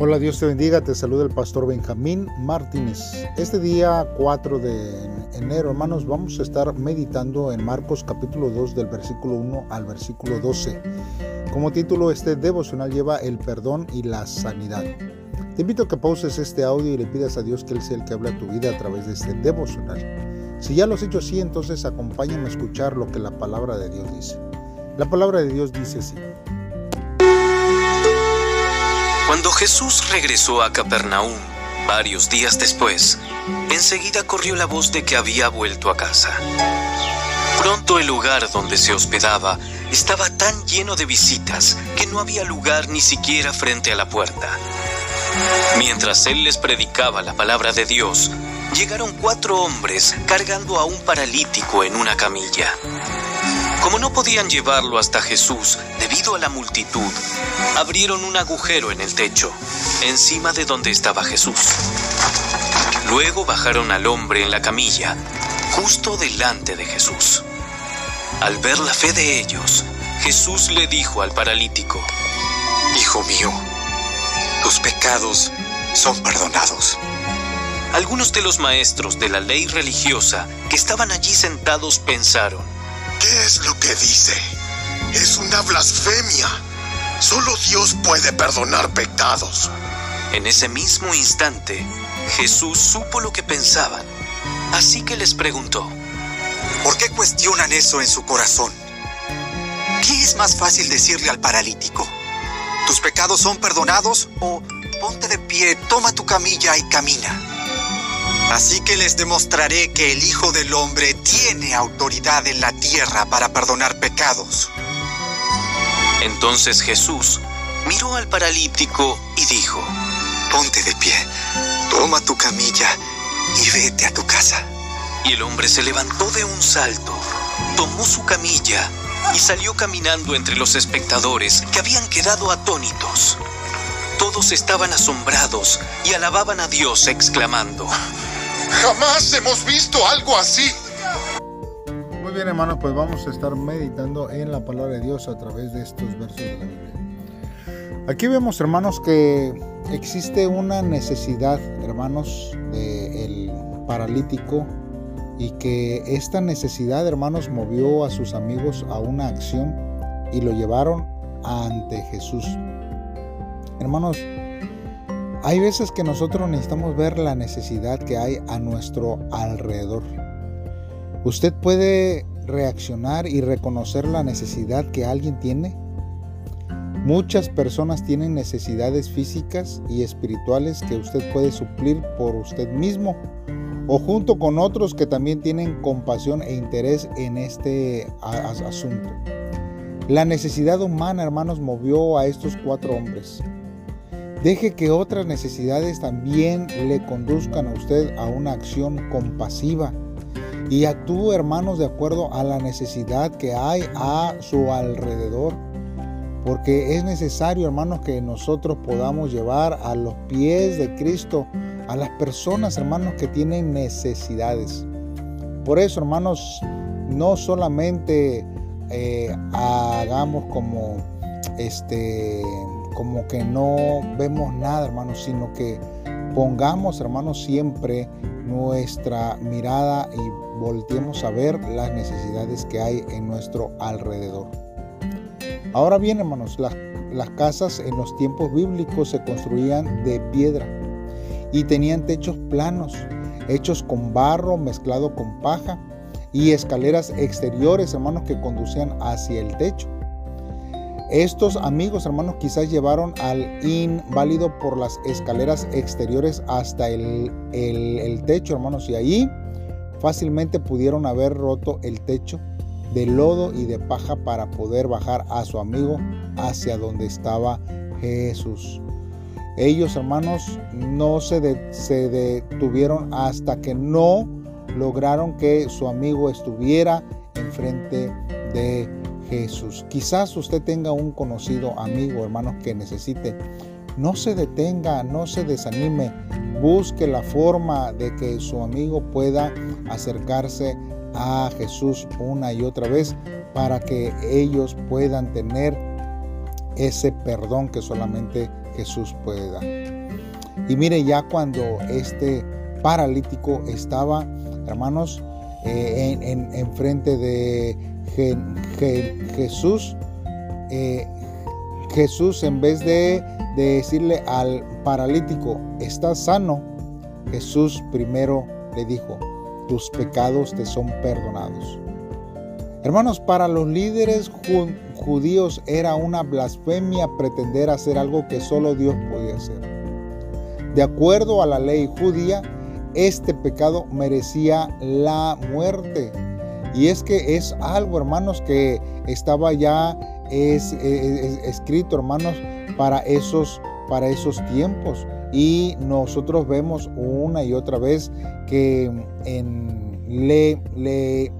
Hola, Dios te bendiga, te saluda el pastor Benjamín Martínez. Este día 4 de enero, hermanos, vamos a estar meditando en Marcos capítulo 2 del versículo 1 al versículo 12. Como título, este devocional lleva el perdón y la sanidad. Te invito a que pauses este audio y le pidas a Dios que Él sea el que habla a tu vida a través de este devocional. Si ya lo has hecho así, entonces acompáñame a escuchar lo que la palabra de Dios dice. La palabra de Dios dice así. Cuando Jesús regresó a Capernaum, varios días después, enseguida corrió la voz de que había vuelto a casa. Pronto el lugar donde se hospedaba estaba tan lleno de visitas que no había lugar ni siquiera frente a la puerta. Mientras él les predicaba la palabra de Dios, llegaron cuatro hombres cargando a un paralítico en una camilla. Como no podían llevarlo hasta Jesús debido a la multitud, abrieron un agujero en el techo, encima de donde estaba Jesús. Luego bajaron al hombre en la camilla, justo delante de Jesús. Al ver la fe de ellos, Jesús le dijo al paralítico, Hijo mío, tus pecados son perdonados. Algunos de los maestros de la ley religiosa que estaban allí sentados pensaron, ¿Qué es lo que dice? Es una blasfemia. Solo Dios puede perdonar pecados. En ese mismo instante, Jesús supo lo que pensaban, así que les preguntó, ¿por qué cuestionan eso en su corazón? ¿Qué es más fácil decirle al paralítico? ¿Tus pecados son perdonados? ¿O ponte de pie, toma tu camilla y camina? Así que les demostraré que el Hijo del Hombre tiene autoridad en la tierra para perdonar pecados. Entonces Jesús miró al paralítico y dijo, Ponte de pie, toma tu camilla y vete a tu casa. Y el hombre se levantó de un salto, tomó su camilla y salió caminando entre los espectadores que habían quedado atónitos. Todos estaban asombrados y alababan a Dios exclamando, Jamás hemos visto algo así. Muy bien, hermanos, pues vamos a estar meditando en la palabra de Dios a través de estos versos de la Biblia. Aquí vemos, hermanos, que existe una necesidad, hermanos, del paralítico y que esta necesidad, hermanos, movió a sus amigos a una acción y lo llevaron ante Jesús. Hermanos, hay veces que nosotros necesitamos ver la necesidad que hay a nuestro alrededor. ¿Usted puede reaccionar y reconocer la necesidad que alguien tiene? Muchas personas tienen necesidades físicas y espirituales que usted puede suplir por usted mismo o junto con otros que también tienen compasión e interés en este asunto. La necesidad humana, hermanos, movió a estos cuatro hombres. Deje que otras necesidades también le conduzcan a usted a una acción compasiva y actúe, hermanos, de acuerdo a la necesidad que hay a su alrededor. Porque es necesario, hermanos, que nosotros podamos llevar a los pies de Cristo a las personas, hermanos, que tienen necesidades. Por eso, hermanos, no solamente eh, hagamos como este como que no vemos nada, hermanos, sino que pongamos, hermanos, siempre nuestra mirada y volteemos a ver las necesidades que hay en nuestro alrededor. Ahora bien, hermanos, las, las casas en los tiempos bíblicos se construían de piedra y tenían techos planos, hechos con barro mezclado con paja y escaleras exteriores, hermanos, que conducían hacia el techo. Estos amigos hermanos quizás llevaron al inválido por las escaleras exteriores hasta el, techo hermanos y ahí fácilmente pudieron haber roto el techo de lodo y de paja para poder bajar a su amigo hacia donde estaba Jesús. Ellos hermanos no se, se detuvieron hasta que no lograron que su amigo estuviera enfrente de Jesús. Quizás usted tenga un conocido amigo, hermanos, que necesite. No se detenga, no se desanime. Busque la forma de que su amigo pueda acercarse a Jesús una y otra vez para que ellos puedan tener ese perdón que solamente Jesús puede dar. Y mire, ya cuando este paralítico estaba, hermanos, eh, en, frente de Jesús, eh, Jesús en vez de, de decirle al paralítico, estás sano, Jesús primero le dijo, tus pecados te son perdonados. Hermanos, para los líderes judíos era una blasfemia pretender hacer algo que solo Dios podía hacer. De acuerdo a la ley judía, este pecado merecía la muerte. Y es que es algo, hermanos, que estaba ya es, escrito, hermanos, para esos, para esos tiempos. Y nosotros vemos una y otra vez que en le,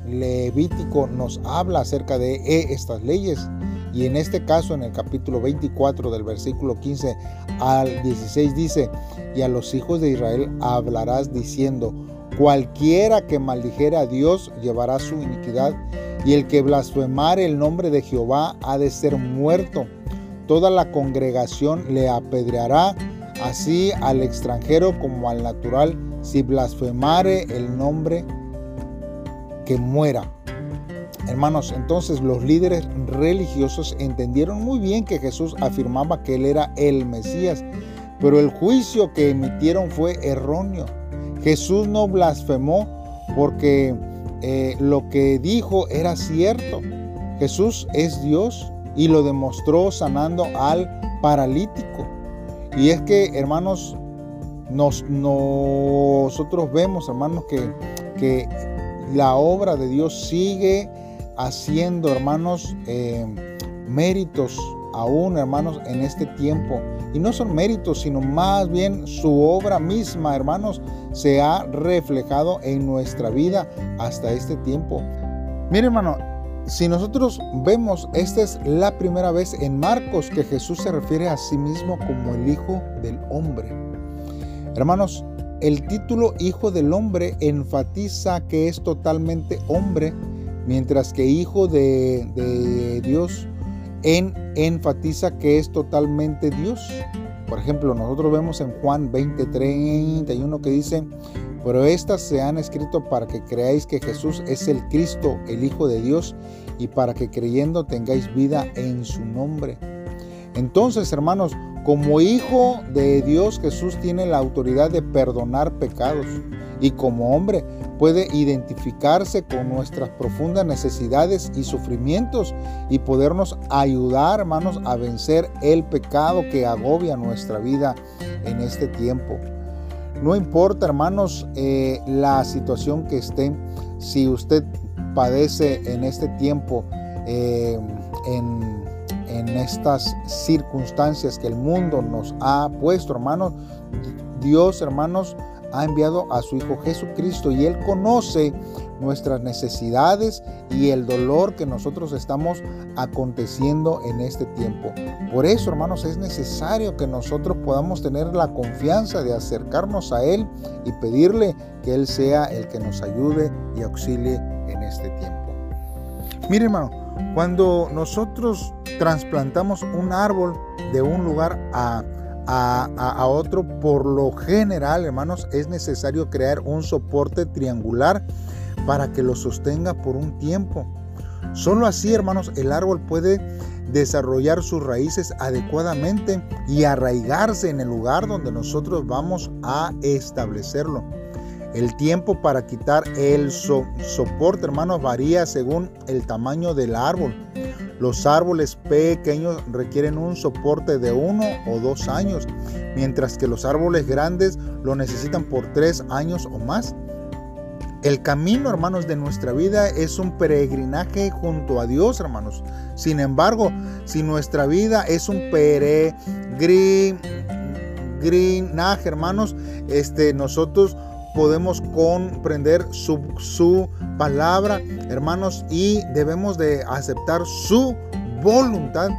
Levítico nos habla acerca de eh, estas leyes. Y en este caso, en el capítulo 24 del versículo 15 al 16 dice, y a los hijos de Israel hablarás diciendo, cualquiera que maldijere a Dios llevará su iniquidad, y el que blasfemare el nombre de Jehová ha de ser muerto. Toda la congregación le apedreará, así al extranjero como al natural, si blasfemare el nombre que muera. Hermanos, entonces los líderes religiosos entendieron muy bien que Jesús afirmaba que Él era el Mesías, pero el juicio que emitieron fue erróneo. Jesús no blasfemó porque eh, lo que dijo era cierto. Jesús es Dios y lo demostró sanando al paralítico. Y es que, hermanos, nos, nosotros vemos, hermanos, que, que la obra de Dios sigue haciendo, hermanos, eh, méritos aún, hermanos, en este tiempo. Y no son méritos, sino más bien su obra misma, hermanos, se ha reflejado en nuestra vida hasta este tiempo. Mire, hermano, si nosotros vemos, esta es la primera vez en Marcos que Jesús se refiere a sí mismo como el Hijo del Hombre. Hermanos, el título Hijo del Hombre enfatiza que es totalmente hombre, mientras que Hijo de, Dios en, enfatiza que es totalmente Dios. Por ejemplo, nosotros vemos en Juan 20, 31 que dice, pero estas se han escrito para que creáis que Jesús es el Cristo, el Hijo de Dios, y para que creyendo tengáis vida en su nombre. Entonces, hermanos, como hijo de Dios, Jesús tiene la autoridad de perdonar pecados y como hombre puede identificarse con nuestras profundas necesidades y sufrimientos y podernos ayudar, hermanos, a vencer el pecado que agobia nuestra vida en este tiempo. No importa, hermanos, eh, la situación que esté, si usted padece en este tiempo eh, en en estas circunstancias que el mundo nos ha puesto, hermanos. Dios, hermanos, ha enviado a su Hijo Jesucristo y Él conoce nuestras necesidades y el dolor que nosotros estamos aconteciendo en este tiempo. Por eso, hermanos, es necesario que nosotros podamos tener la confianza de acercarnos a Él y pedirle que Él sea el que nos ayude y auxilie en este tiempo. Mire, hermano, cuando nosotros trasplantamos un árbol de un lugar a, a, otro, por lo general, hermanos, es necesario crear un soporte triangular para que lo sostenga por un tiempo. Solo así, hermanos, el árbol puede desarrollar sus raíces adecuadamente y arraigarse en el lugar donde nosotros vamos a establecerlo. El tiempo para quitar el soporte, hermanos, varía según el tamaño del árbol. Los árboles pequeños requieren un soporte de uno o dos años, mientras que los árboles grandes lo necesitan por tres años o más. El camino, hermanos, de nuestra vida es un peregrinaje junto a Dios, hermanos. Sin embargo, si nuestra vida es un peregrinaje, hermanos, este, nosotros podemos comprender su, palabra, hermanos, y debemos de aceptar su voluntad,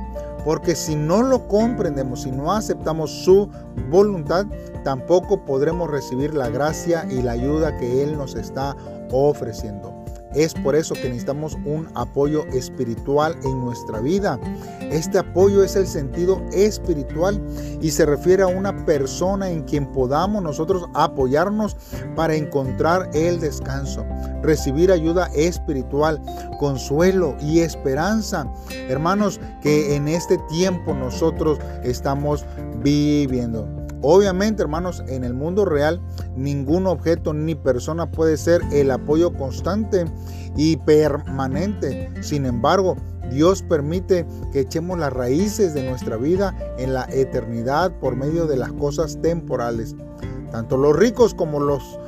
porque si no lo comprendemos, si no aceptamos su voluntad, tampoco podremos recibir la gracia y la ayuda que Él nos está ofreciendo. Es por eso que necesitamos un apoyo espiritual en nuestra vida. Este apoyo es el sentido espiritual y se refiere a una persona en quien podamos nosotros apoyarnos para encontrar el descanso, recibir ayuda espiritual, consuelo y esperanza. Hermanos, que en este tiempo nosotros estamos viviendo. Obviamente, hermanos, en el mundo real ningún objeto ni persona puede ser el apoyo constante y permanente. Sin embargo, Dios permite que echemos las raíces de nuestra vida en la eternidad por medio de las cosas temporales. Tanto los ricos como los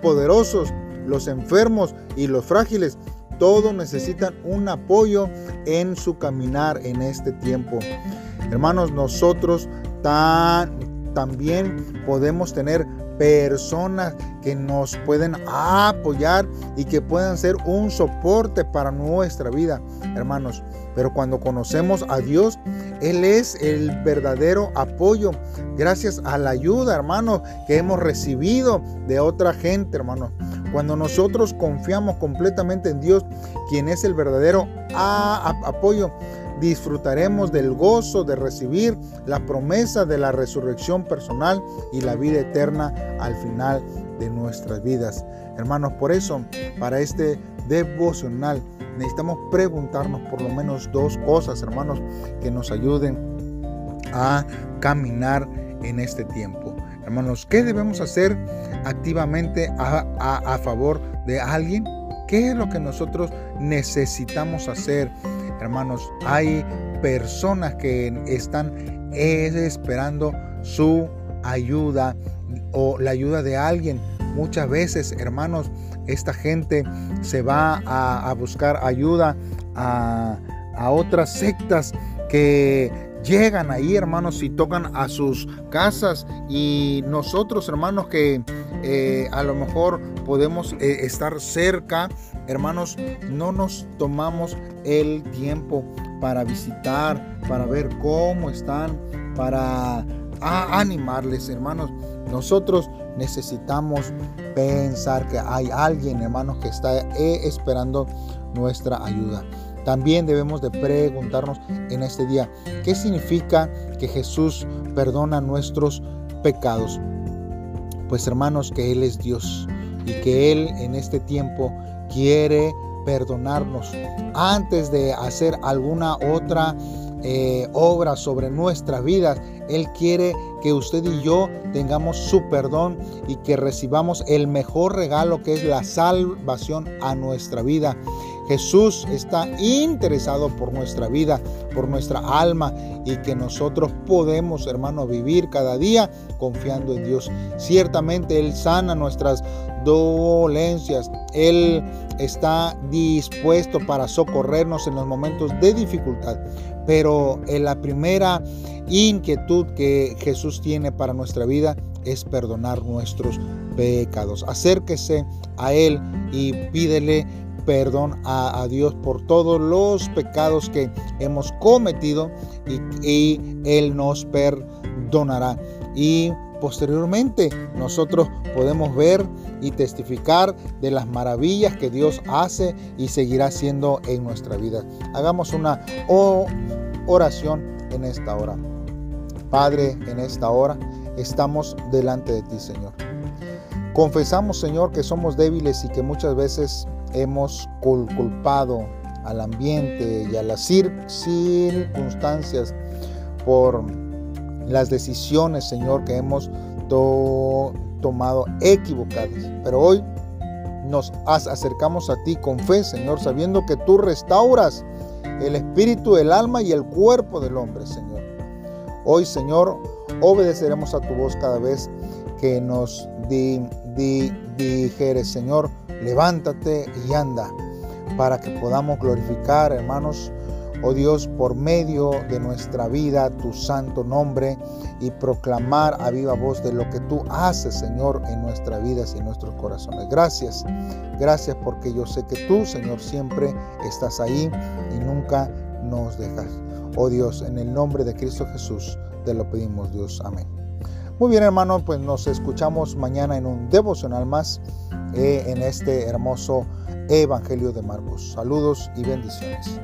poderosos, los enfermos y los frágiles, todos necesitan un apoyo en su caminar en este tiempo. Hermanos, nosotros también podemos tener personas que nos pueden apoyar y que puedan ser un soporte para nuestra vida, hermanos. Pero cuando conocemos a Dios, Él es el verdadero apoyo. Gracias a la ayuda, hermanos, que hemos recibido de otra gente, hermanos. Cuando nosotros confiamos completamente en Dios, quien es el verdadero apoyo, disfrutaremos del gozo de recibir la promesa de la resurrección personal y la vida eterna al final de nuestras vidas. Hermanos, por eso, para este devocional, necesitamos preguntarnos por lo menos dos cosas, hermanos, que nos ayuden a caminar en este tiempo. Hermanos, ¿qué debemos hacer activamente a, favor de alguien? ¿Qué es lo que nosotros necesitamos hacer? Hermanos, hay personas que están esperando su ayuda o la ayuda de alguien. Muchas veces, hermanos, esta gente se va a, buscar ayuda a, otras sectas que llegan ahí, hermanos, y tocan a sus casas. Y nosotros, hermanos, que eh, a lo mejor podemos eh, estar cerca Hermanos, no nos tomamos el tiempo para visitar, para ver cómo están, para animarles, hermanos. Nosotros necesitamos pensar que hay alguien, hermanos, que está eh, esperando nuestra ayuda. También debemos de preguntarnos en este día, ¿qué significa que Jesús perdona nuestros pecados? Pues hermanos, que Él es Dios y que Él en este tiempo quiere perdonarnos antes de hacer alguna otra eh, obra sobre nuestras vidas. Él quiere que usted y yo tengamos su perdón y que recibamos el mejor regalo que es la salvación a nuestra vida. Jesús está interesado por nuestra vida, por nuestra alma y que nosotros podemos, hermano, vivir cada día confiando en Dios. Ciertamente Él sana nuestras dolencias. Él está dispuesto para socorrernos en los momentos de dificultad. Pero en la primera inquietud que Jesús tiene para nuestra vida es perdonar nuestros pecados. Acérquese a Él y pídele perdón a, Dios por todos los pecados que hemos cometido y, y Él nos perdonará. Y posteriormente nosotros podemos ver y testificar de las maravillas que Dios hace y seguirá haciendo en nuestra vida. Hagamos una oración en esta hora. Padre, en esta hora estamos delante de ti, Señor. Confesamos, Señor, que somos débiles y que muchas veces hemos culpado al ambiente y a las circunstancias por las decisiones, Señor, que hemos tomado equivocadas. Pero hoy nos acercamos a ti con fe, Señor, sabiendo que tú restauras el espíritu, el alma y el cuerpo del hombre, Señor. Hoy, Señor, obedeceremos a tu voz cada vez que nos di, dijeres, Señor, levántate y anda, para que podamos glorificar, hermanos, oh Dios, por medio de nuestra vida tu santo nombre y proclamar a viva voz de lo que tú haces, Señor, en nuestras vidas y en nuestros corazones. Gracias, gracias porque yo sé que tú, Señor, siempre estás ahí y nunca nos dejas. Oh Dios, en el nombre de Cristo Jesús te lo pedimos, Dios. Amén. Muy bien hermano, pues nos escuchamos mañana en un devocional más eh, en este hermoso Evangelio de Marcos. Saludos y bendiciones.